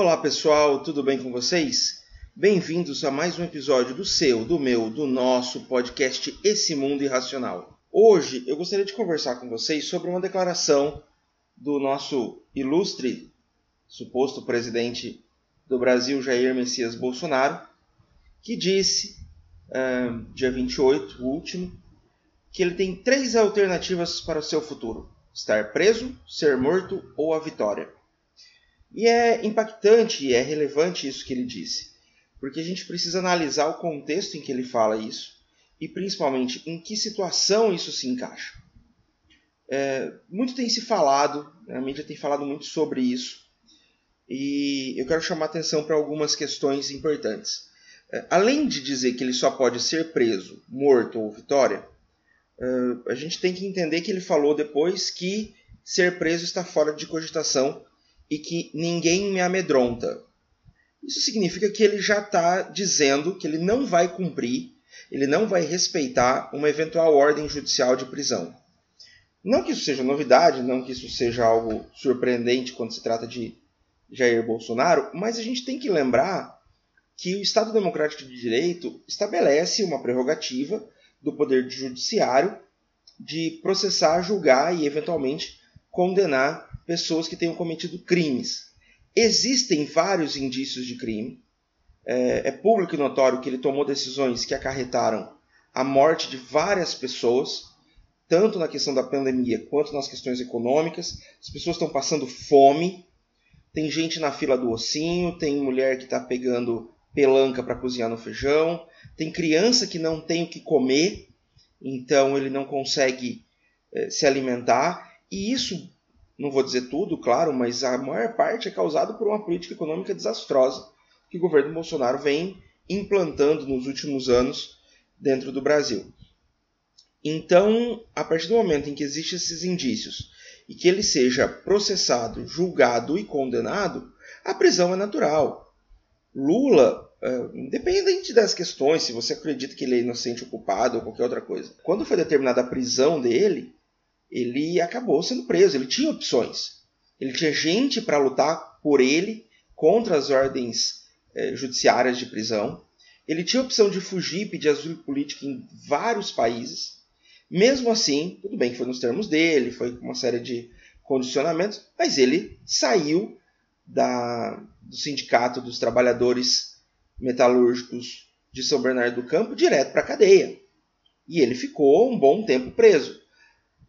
Olá pessoal, tudo bem com vocês? Bem-vindos a mais um episódio do seu, do meu, do nosso podcast Esse Mundo Irracional. Hoje eu gostaria de conversar com vocês sobre uma declaração do nosso ilustre suposto presidente do Brasil, Jair Messias Bolsonaro, que disse, dia 28, o último, que ele tem três alternativas para o seu futuro: estar preso, ser morto ou a vitória. E é impactante e é relevante isso que ele disse, porque a gente precisa analisar o contexto em que ele fala isso e principalmente em que situação isso se encaixa. É, muito tem se falado, a mídia tem falado muito sobre isso, e eu quero chamar atenção para algumas questões importantes. É, além de dizer que ele só pode ser preso, morto ou vitória, é, a gente tem que entender que ele falou depois que ser preso está fora de cogitação e que ninguém me amedronta. Isso significa que ele já está dizendo que ele não vai cumprir, ele não vai respeitar uma eventual ordem judicial de prisão. Não que isso seja novidade, não que isso seja algo surpreendente quando se trata de Jair Bolsonaro, mas a gente tem que lembrar que o Estado Democrático de Direito estabelece uma prerrogativa do Poder Judiciário de processar, julgar e, eventualmente, condenar pessoas que tenham cometido crimes. Existem vários indícios de crime. É, é público e notório que ele tomou decisões que acarretaram a morte de várias pessoas, tanto na questão da pandemia quanto nas questões econômicas. As pessoas estão passando fome. Tem gente na fila do ossinho, tem mulher que está pegando pelanca para cozinhar no feijão, tem criança que não tem o que comer, então ele não consegue é, se alimentar. E isso não vou dizer tudo, claro, mas a maior parte é causado por uma política econômica desastrosa que o governo Bolsonaro vem implantando nos últimos anos dentro do Brasil. Então, a partir do momento em que existem esses indícios e que ele seja processado, julgado e condenado, a prisão é natural. Lula, é, independente das questões, se você acredita que ele é inocente ou culpado ou qualquer outra coisa, quando foi determinada a prisão dele, ele acabou sendo preso. Ele tinha opções. Ele tinha gente para lutar por ele contra as ordens eh, judiciárias de prisão. Ele tinha a opção de fugir e pedir asilo político em vários países. Mesmo assim, tudo bem que foi nos termos dele, foi com uma série de condicionamentos, mas ele saiu da, do Sindicato dos Trabalhadores Metalúrgicos de São Bernardo do Campo direto para a cadeia. E ele ficou um bom tempo preso.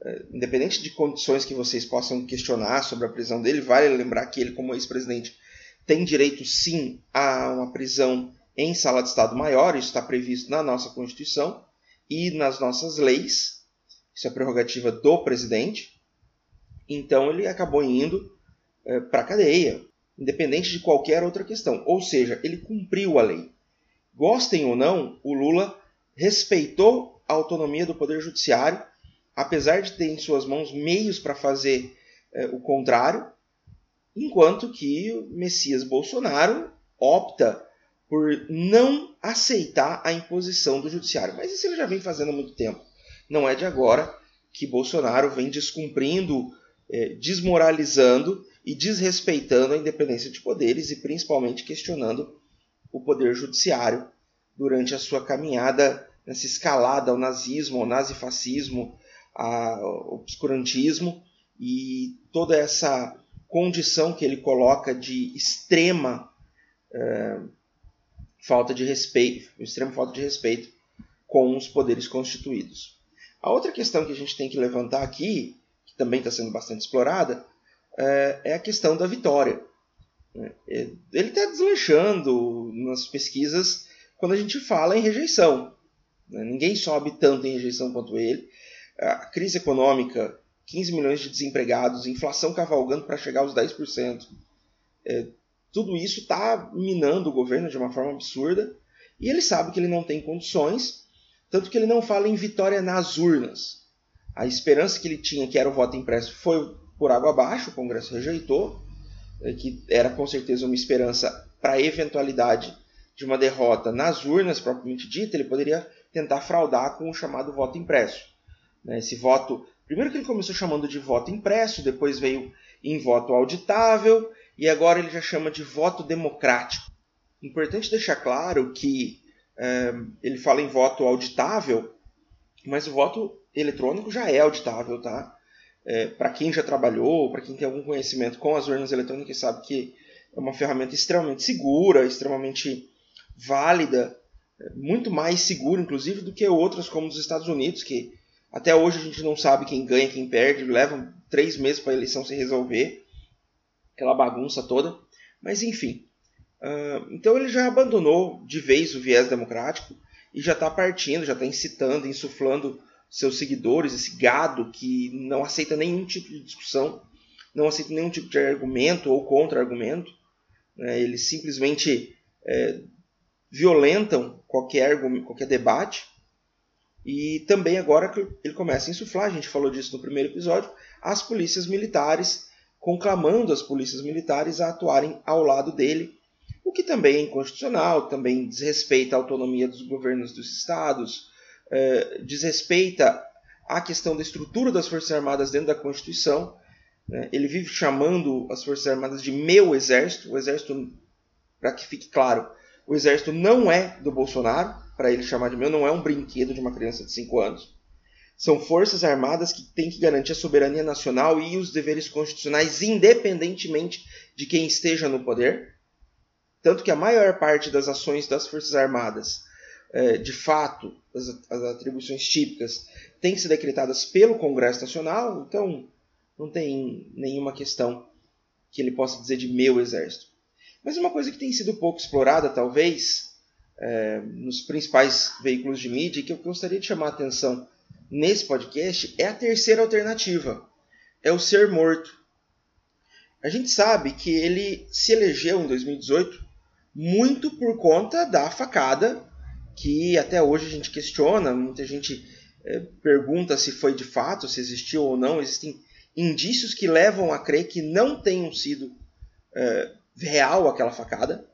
É, independente de condições que vocês possam questionar sobre a prisão dele, vale lembrar que ele, como ex-presidente, tem direito sim a uma prisão em sala de Estado maior, isso está previsto na nossa Constituição e nas nossas leis, isso é prerrogativa do presidente. Então ele acabou indo é, para a cadeia, independente de qualquer outra questão. Ou seja, ele cumpriu a lei. Gostem ou não, o Lula respeitou a autonomia do Poder Judiciário apesar de ter em suas mãos meios para fazer é, o contrário, enquanto que o Messias Bolsonaro opta por não aceitar a imposição do judiciário. Mas isso ele já vem fazendo há muito tempo. Não é de agora que Bolsonaro vem descumprindo, é, desmoralizando e desrespeitando a independência de poderes e principalmente questionando o poder judiciário durante a sua caminhada nessa escalada ao nazismo, ao nazifascismo, ao obscurantismo e toda essa condição que ele coloca de extrema é, falta de respeito, extrema falta de respeito com os poderes constituídos. A outra questão que a gente tem que levantar aqui, que também está sendo bastante explorada, é, é a questão da vitória. É, ele está deslanchando nas pesquisas quando a gente fala em rejeição. Né? Ninguém sobe tanto em rejeição quanto ele a crise econômica, 15 milhões de desempregados, inflação cavalgando para chegar aos 10%. É, tudo isso está minando o governo de uma forma absurda e ele sabe que ele não tem condições, tanto que ele não fala em vitória nas urnas. A esperança que ele tinha, que era o voto impresso, foi por água abaixo, o Congresso rejeitou, é, que era com certeza uma esperança para a eventualidade de uma derrota nas urnas propriamente dita, ele poderia tentar fraudar com o chamado voto impresso. Né? Esse voto, primeiro que ele começou chamando de voto impresso, depois veio em voto auditável, e agora ele já chama de voto democrático. Importante deixar claro que é, ele fala em voto auditável, mas o voto eletrônico já é auditável, tá? É, para quem já trabalhou, para quem tem algum conhecimento com as urnas eletrônicas, sabe que é uma ferramenta extremamente segura, extremamente válida, é, muito mais segura, inclusive, do que outras como os Estados Unidos, que até hoje a gente não sabe quem ganha, quem perde, levam três meses para a eleição se resolver, aquela bagunça toda. Mas enfim, uh, então ele já abandonou de vez o viés democrático e já está partindo, já está incitando, insuflando seus seguidores, esse gado que não aceita nenhum tipo de discussão, não aceita nenhum tipo de argumento ou contra-argumento. Né? Eles simplesmente é, violentam qualquer, qualquer debate. E também agora ele começa a insuflar, a gente falou disso no primeiro episódio, as polícias militares, conclamando as polícias militares a atuarem ao lado dele, o que também é inconstitucional, também desrespeita a autonomia dos governos dos estados, eh, desrespeita a questão da estrutura das Forças Armadas dentro da Constituição. Né? Ele vive chamando as Forças Armadas de meu exército. O exército, para que fique claro, o exército não é do Bolsonaro, para ele chamar de meu, não é um brinquedo de uma criança de 5 anos. São forças armadas que têm que garantir a soberania nacional e os deveres constitucionais, independentemente de quem esteja no poder. Tanto que a maior parte das ações das Forças Armadas é, de fato, as, as, atribuições típicas têm que ser decretadas pelo Congresso Nacional, então não tem nenhuma questão que ele possa dizer de meu exército. Mas uma coisa que tem sido pouco explorada, talvez, é, nos principais veículos de mídia, e que eu gostaria de chamar a atenção nesse podcast, é a terceira alternativa: é o ser morto. A gente sabe que ele se elegeu em 2018 muito por conta da facada que até hoje a gente questiona, muita gente é, pergunta se foi de fato, se existiu ou não. Existem indícios que levam a crer que não tenham sido é, real aquela facada.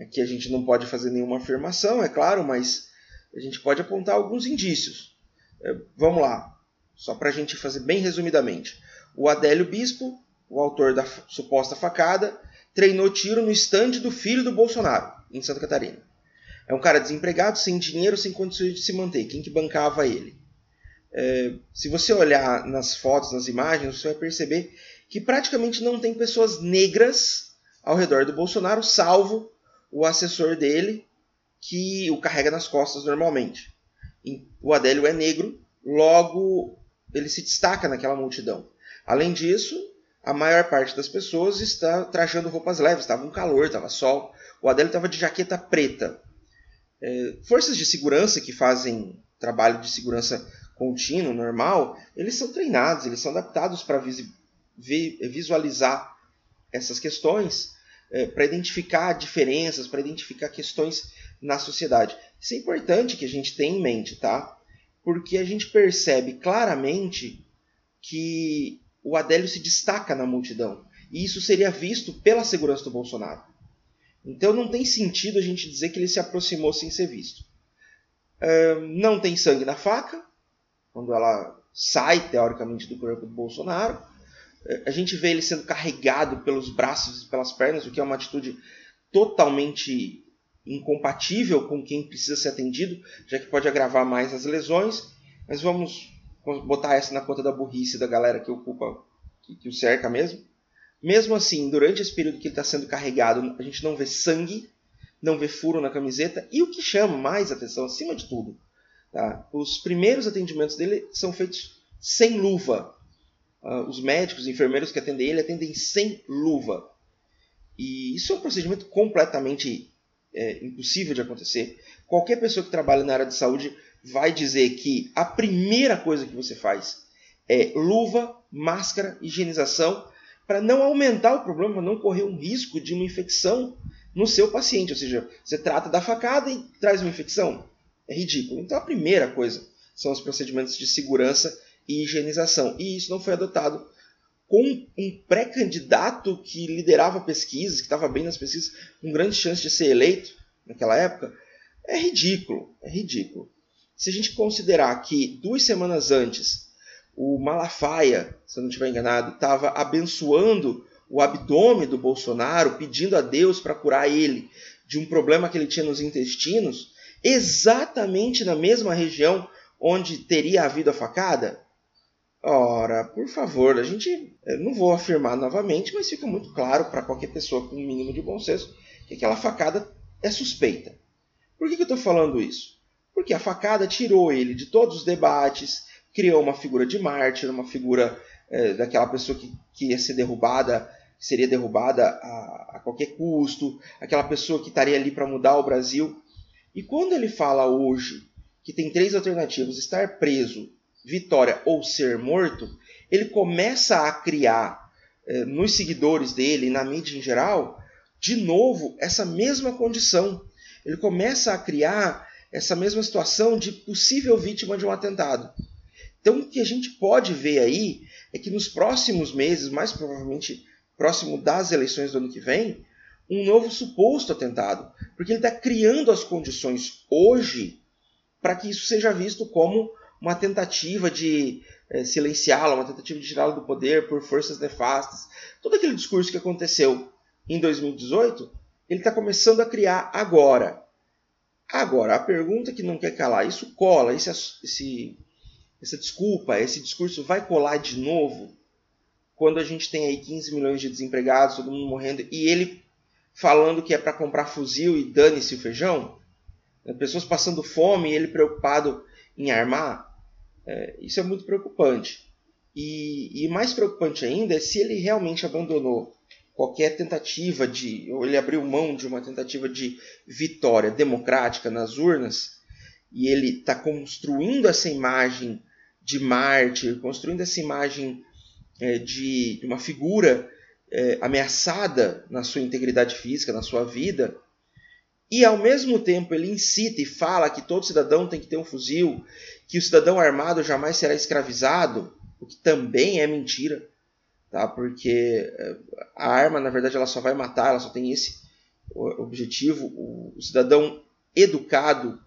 Aqui a gente não pode fazer nenhuma afirmação, é claro, mas a gente pode apontar alguns indícios. É, vamos lá, só para a gente fazer bem resumidamente. O Adélio Bispo, o autor da suposta facada, treinou tiro no estande do filho do Bolsonaro, em Santa Catarina. É um cara desempregado, sem dinheiro, sem condições de se manter. Quem que bancava ele? É, se você olhar nas fotos, nas imagens, você vai perceber que praticamente não tem pessoas negras ao redor do Bolsonaro, salvo o assessor dele, que o carrega nas costas normalmente. O Adélio é negro, logo ele se destaca naquela multidão. Além disso, a maior parte das pessoas está trajando roupas leves, estava um calor, estava sol. O Adélio estava de jaqueta preta. É, forças de segurança que fazem trabalho de segurança contínuo, normal, eles são treinados, eles são adaptados para visualizar essas questões, é, para identificar diferenças, para identificar questões na sociedade. Isso é importante que a gente tenha em mente, tá? Porque a gente percebe claramente que o Adélio se destaca na multidão. E isso seria visto pela segurança do Bolsonaro. Então não tem sentido a gente dizer que ele se aproximou sem ser visto. não tem sangue na faca, quando ela sai, teoricamente, do corpo do Bolsonaro. A gente vê ele sendo carregado pelos braços e pelas pernas, o que é uma atitude totalmente incompatível com quem precisa ser atendido, já que pode agravar mais as lesões. Mas vamos botar essa na conta da burrice da galera que ocupa, que, que o cerca mesmo. Mesmo assim, durante esse período que ele está sendo carregado, a gente não vê sangue, não vê furo na camiseta. E o que chama mais atenção, acima de tudo, tá? os primeiros atendimentos dele são feitos sem luva. Uh, os médicos, os enfermeiros que atendem ele atendem sem luva. E isso é um procedimento completamente é, impossível de acontecer. Qualquer pessoa que trabalha na área de saúde vai dizer que a primeira coisa que você faz é luva, máscara, higienização para não aumentar o problema, não correr um risco de uma infecção no seu paciente. Ou seja, você trata da facada e traz uma infecção. É ridículo. Então a primeira coisa são os procedimentos de segurança e higienização. E isso não foi adotado com um pré-candidato que liderava pesquisas, que estava bem nas pesquisas, com grande chance de ser eleito naquela época. É ridículo, é ridículo. Se a gente considerar que duas semanas antes o Malafaia, se eu não estiver enganado, estava abençoando o abdômen do Bolsonaro, pedindo a Deus para curar ele de um problema que ele tinha nos intestinos, exatamente na mesma região onde teria havido a facada? Ora, por favor, a gente não vou afirmar novamente, mas fica muito claro para qualquer pessoa com um mínimo de bom senso que aquela facada é suspeita. Por que, que eu estou falando isso? Porque a facada tirou ele de todos os debates, criou uma figura de mártir, uma figura é, daquela pessoa que, que ia ser derrubada, seria derrubada a, a qualquer custo, aquela pessoa que estaria ali para mudar o Brasil. E quando ele fala hoje que tem três alternativas: estar preso, vitória ou ser morto, ele começa a criar eh, nos seguidores dele, na mídia em geral, de novo essa mesma condição. Ele começa a criar essa mesma situação de possível vítima de um atentado. Então, o que a gente pode ver aí é que nos próximos meses, mais provavelmente próximo das eleições do ano que vem, um novo suposto atentado, porque ele está criando as condições hoje para que isso seja visto como uma tentativa de é, silenciá-la, uma tentativa de tirá-la do poder por forças nefastas. Todo aquele discurso que aconteceu em 2018, ele está começando a criar agora. Agora, a pergunta que não quer calar, isso cola, esse, esse, essa desculpa, esse discurso vai colar de novo quando a gente tem aí 15 milhões de desempregados, todo mundo morrendo, e ele falando que é para comprar fuzil e dane-se o feijão? Pessoas passando fome e ele preocupado em armar, é, isso é muito preocupante. E, e, mais preocupante ainda é se ele realmente abandonou qualquer tentativa de, ou ele abriu mão de uma tentativa de vitória democrática nas urnas, e ele está construindo essa imagem de mártir, construindo essa imagem é, de, uma figura é, ameaçada na sua integridade física, na sua vida, e ao mesmo tempo ele incita e fala que todo cidadão tem que ter um fuzil, que o cidadão armado jamais será escravizado, o que também é mentira, tá? Porque eh, a arma, na verdade, ela só vai matar, ela só tem esse objetivo. O, cidadão educado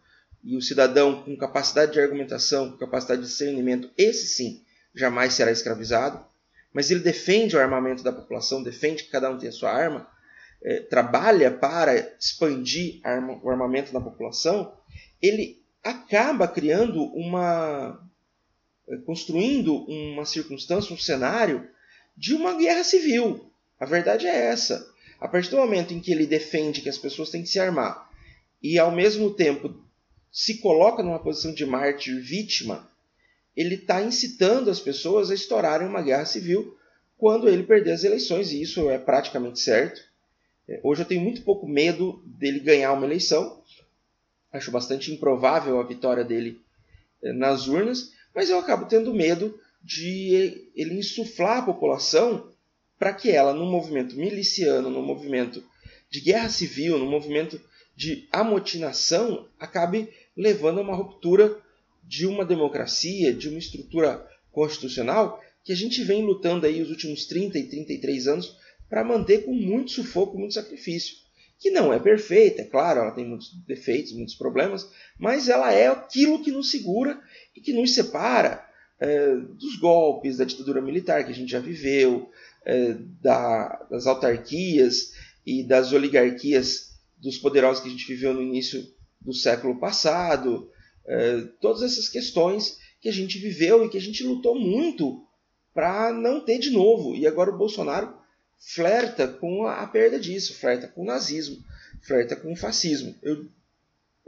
e o cidadão com capacidade de argumentação, com capacidade de discernimento, esse sim, jamais será escravizado. Mas ele defende o armamento da população, defende que cada um tenha a sua arma, é, trabalha para expandir arma, o armamento na população, ele acaba criando uma. É, construindo uma circunstância, um cenário de uma guerra civil. A verdade é essa. A partir do momento em que ele defende que as pessoas têm que se armar e ao mesmo tempo se coloca numa posição de mártir vítima, ele está incitando as pessoas a estourarem uma guerra civil quando ele perder as eleições, e isso é praticamente certo. É, hoje eu tenho muito pouco medo dele ganhar uma eleição. Acho bastante improvável a vitória dele é, nas urnas, mas eu acabo tendo medo de ele insuflar a população para que ela, num movimento miliciano, num movimento de guerra civil, num movimento de amotinação, acabe levando a uma ruptura de uma democracia, de uma estrutura constitucional que a gente vem lutando aí os últimos 30 e 33 anos para manter com muito sufoco, muito sacrifício. Que não é perfeita, é claro, ela tem muitos defeitos, muitos problemas, mas ela é aquilo que nos segura e que nos separa é, dos golpes, da ditadura militar que a gente já viveu, é, da, das autarquias e das oligarquias dos poderosos que a gente viveu no início do século passado, é, todas essas questões que a gente viveu e que a gente lutou muito para não ter de novo. E agora o Bolsonaro flerta com a perda disso, flerta com o nazismo, flerta com o fascismo. Eu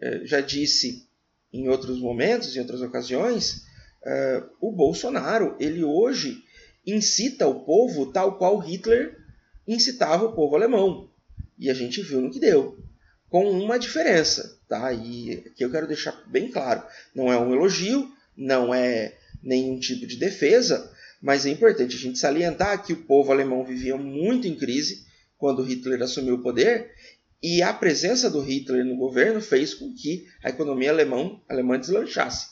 é, já disse em outros momentos, em outras ocasiões, é, o Bolsonaro, ele hoje incita o povo tal qual Hitler incitava o povo alemão. E a gente viu no que deu. Com uma diferença, tá? E que eu quero deixar bem claro. Não é um elogio, não é nenhum tipo de defesa, mas é importante a gente salientar que o povo alemão vivia muito em crise quando Hitler assumiu o poder e a presença do Hitler no governo fez com que a economia alemão, alemã deslanchasse.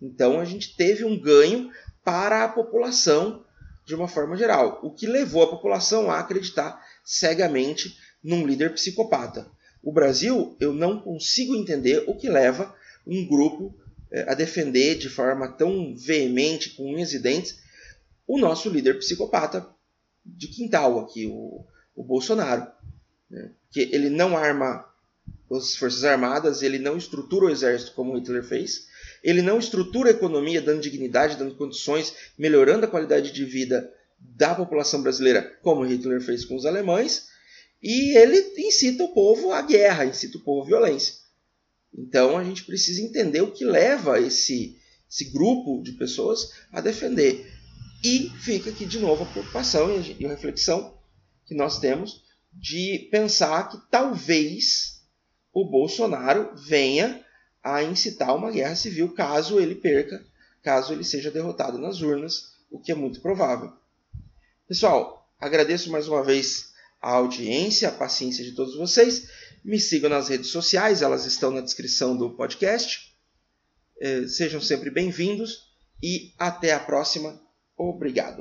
Então a gente teve um ganho para a população de uma forma geral, o que levou a população a acreditar cegamente num líder psicopata. O Brasil, eu não consigo entender o que leva um grupo eh, a defender de forma tão veemente, com unhas e dentes, o nosso líder psicopata, de quintal aqui, o, o Bolsonaro. Né? Que ele não arma as Forças Armadas, ele não estrutura o exército como Hitler fez, ele não estrutura a economia dando dignidade, dando condições, melhorando a qualidade de vida da população brasileira, como Hitler fez com os alemães, e ele incita o povo à guerra, incita o povo à violência. Então a gente precisa entender o que leva esse, esse grupo de pessoas a defender. E fica aqui de novo a preocupação e a reflexão que nós temos de pensar que talvez o Bolsonaro venha a incitar uma guerra civil caso ele perca, caso ele seja derrotado nas urnas, o que é muito provável. Pessoal, agradeço mais uma vez a audiência, a paciência de todos vocês. Me sigam nas redes sociais, elas estão na descrição do podcast. Eh, sejam sempre bem-vindos e até a próxima. Obrigado.